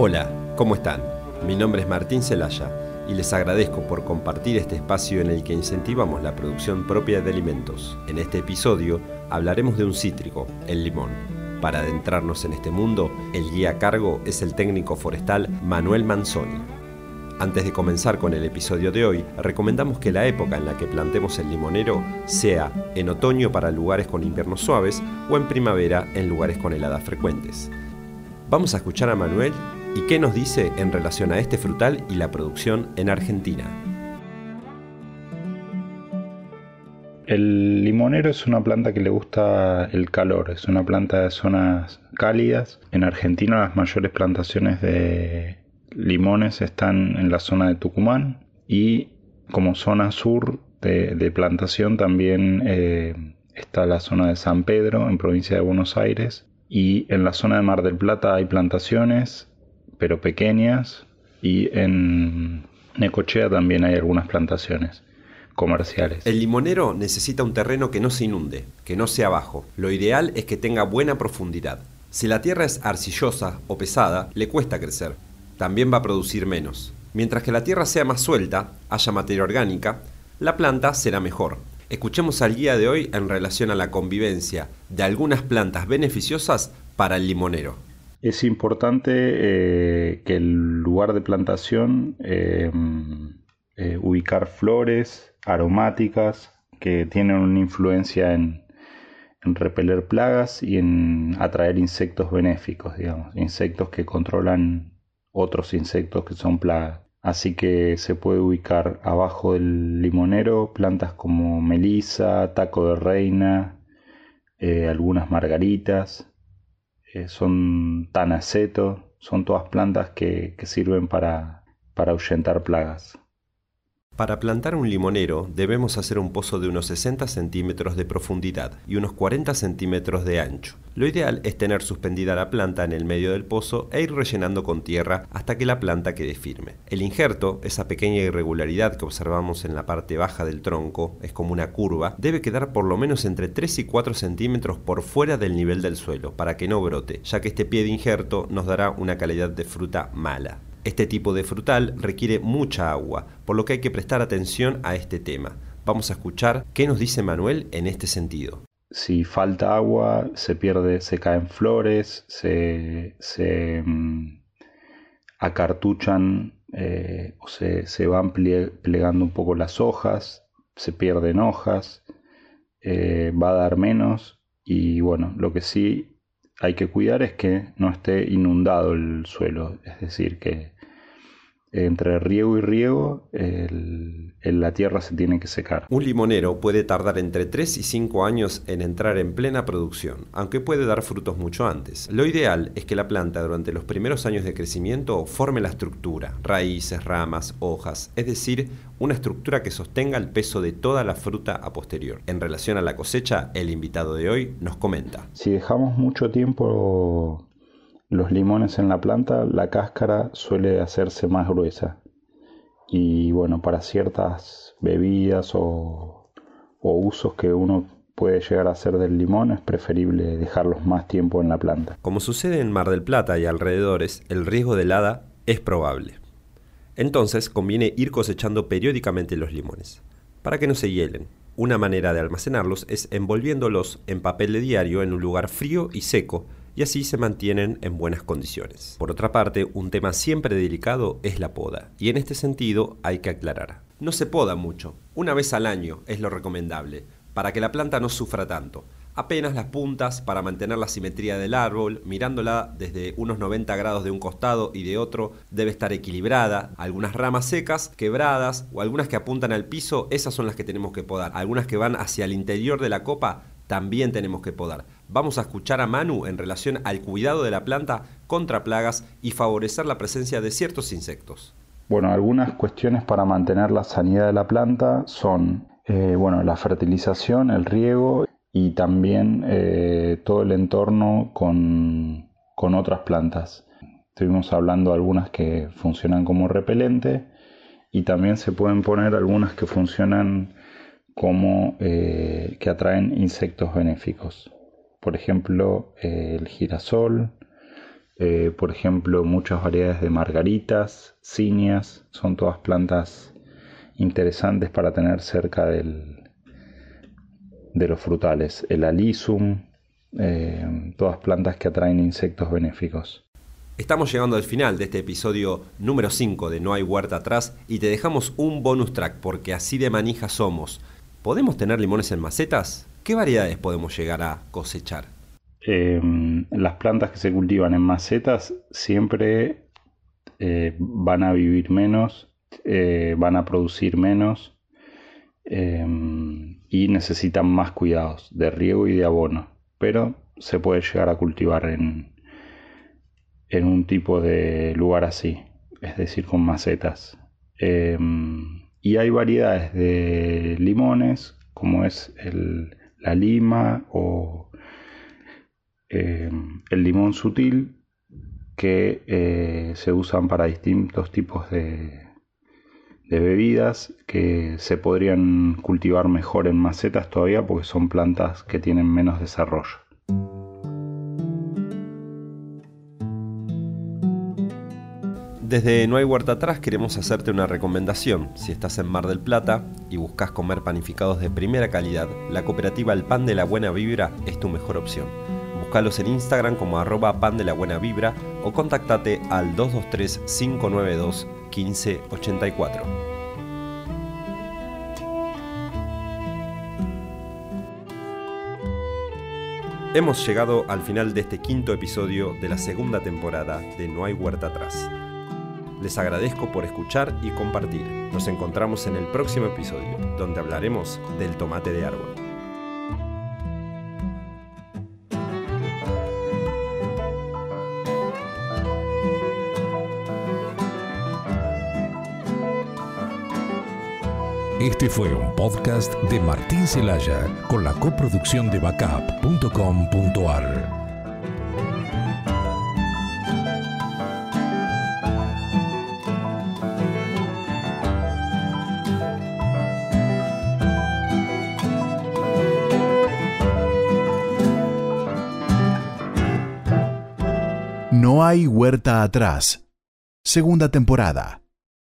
Hola, ¿cómo están? Mi nombre es Martín Celaya y les agradezco por compartir este espacio en el que incentivamos la producción propia de alimentos. En este episodio hablaremos de un cítrico, el limón. Para adentrarnos en este mundo, el guía a cargo es el técnico forestal Manuel Manzoni. Antes de comenzar con el episodio de hoy, recomendamos que la época en la que plantemos el limonero sea en otoño para lugares con inviernos suaves o en primavera en lugares con heladas frecuentes. Vamos a escuchar a Manuel ¿Y qué nos dice en relación a este frutal y la producción en Argentina? El limonero es una planta que le gusta el calor, es una planta de zonas cálidas. En Argentina las mayores plantaciones de limones están en la zona de Tucumán y como zona sur de, plantación también eh, está la zona de San Pedro en provincia de Buenos Aires y en la zona de Mar del Plata hay plantaciones pero pequeñas, y en Necochea también hay algunas plantaciones comerciales. El limonero necesita un terreno que no se inunde, que no sea bajo. Lo ideal es que tenga buena profundidad. Si la tierra es arcillosa o pesada, le cuesta crecer. También va a producir menos. Mientras que la tierra sea más suelta, haya materia orgánica, la planta será mejor. Escuchemos al guía de hoy en relación a la convivencia de algunas plantas beneficiosas para el limonero. Es importante eh, que el lugar de plantación eh, eh, ubicar flores aromáticas que tienen una influencia en, en, repeler plagas y en atraer insectos benéficos, digamos, insectos que controlan otros insectos que son plagas. Así que se puede ubicar abajo del limonero plantas como melisa, taco de reina, algunas margaritas, eh, son tanaceto, son todas plantas que, que sirven para, para ahuyentar plagas. Para plantar un limonero debemos hacer un pozo de unos 60 centímetros de profundidad y unos 40 centímetros de ancho. Lo ideal es tener suspendida la planta en el medio del pozo e ir rellenando con tierra hasta que la planta quede firme. El injerto, esa pequeña irregularidad que observamos en la parte baja del tronco, es como una curva, debe quedar por lo menos entre 3 y 4 centímetros por fuera del nivel del suelo para que no brote, ya que este pie de injerto nos dará una calidad de fruta mala. Este tipo de frutal requiere mucha agua, por lo que hay que prestar atención a este tema. Vamos a escuchar qué nos dice Manuel en este sentido. Si falta agua, se pierde, se caen flores, se, se mm, acartuchan eh, o se, se, van plegando un poco las hojas, se pierden hojas, eh, va a dar menos y bueno, lo que sí hay que cuidar es que no esté inundado el suelo, es decir, que entre riego y riego la tierra se tiene que secar. Un limonero puede tardar entre 3 y 5 años en entrar en plena producción, aunque puede dar frutos mucho antes. Lo ideal es que la planta durante los primeros años de crecimiento forme la estructura, raíces, ramas, hojas, es decir, una estructura que sostenga el peso de toda la fruta a posterior. En relación a la cosecha, el invitado de hoy nos comenta. Si dejamos mucho tiempo los limones en la planta, la cáscara suele hacerse más gruesa. Y bueno, para ciertas bebidas o, usos que uno puede llegar a hacer del limón, es preferible dejarlos más tiempo en la planta. Como sucede en Mar del Plata y alrededores, el riesgo de helada es probable. Entonces conviene ir cosechando periódicamente los limones, para que no se hielen. Una manera de almacenarlos es envolviéndolos en papel de diario en un lugar frío y seco, y así se mantienen en buenas condiciones. Por otra parte, un tema siempre delicado es la poda, y en este sentido hay que aclarar. No se poda mucho, una vez al año es lo recomendable, para que la planta no sufra tanto. Apenas las puntas para mantener la simetría del árbol, mirándola desde unos 90 grados de un costado y de otro, debe estar equilibrada. Algunas ramas secas, quebradas o algunas que apuntan al piso, esas son las que tenemos que podar. Algunas que van hacia el interior de la copa, también tenemos que podar. Vamos a escuchar a Manu en relación al cuidado de la planta contra plagas y favorecer la presencia de ciertos insectos. Bueno, algunas cuestiones para mantener la sanidad de la planta son eh, bueno, la fertilización, el riego y también eh, todo el entorno con, con otras plantas. Estuvimos hablando de algunas que funcionan como repelente y también se pueden poner algunas que funcionan como eh, que atraen insectos benéficos. Por ejemplo, el girasol, eh, por ejemplo, muchas variedades de margaritas, cinias, son todas plantas interesantes para tener cerca del, de los frutales. El alisum, eh, todas plantas que atraen insectos benéficos. Estamos llegando al final de este episodio número 5 de No hay huerta atrás y te dejamos un bonus track porque así de manija somos. ¿Podemos tener limones en macetas? ¿Qué variedades podemos llegar a cosechar? Eh, las plantas que se cultivan en macetas siempre eh, van a vivir menos, van a producir menos y necesitan más cuidados de riego y de abono, pero se puede llegar a cultivar en, en un tipo de lugar así, es decir, con macetas. Y hay variedades de limones, como es el, la lima o em, el limón sutil, que eh, se usan para distintos tipos de, de bebidas que se podrían cultivar mejor en macetas todavía porque son plantas que tienen menos desarrollo. Desde No hay huerta atrás queremos hacerte una recomendación. Si estás en Mar del Plata y buscas comer panificados de primera calidad, la cooperativa El Pan de la Buena Vibra es tu mejor opción. Búscalos en Instagram como arroba pan de la buena vibra o contactate al 223-592-1584. Hemos llegado al final de este quinto episodio de la segunda temporada de No hay huerta atrás. Les agradezco por escuchar y compartir. Nos encontramos en el próximo episodio, donde hablaremos del tomate de árbol. Este fue un podcast de Martín Celaya con la coproducción de backup.com.ar. hay huerta atrás. Segunda temporada.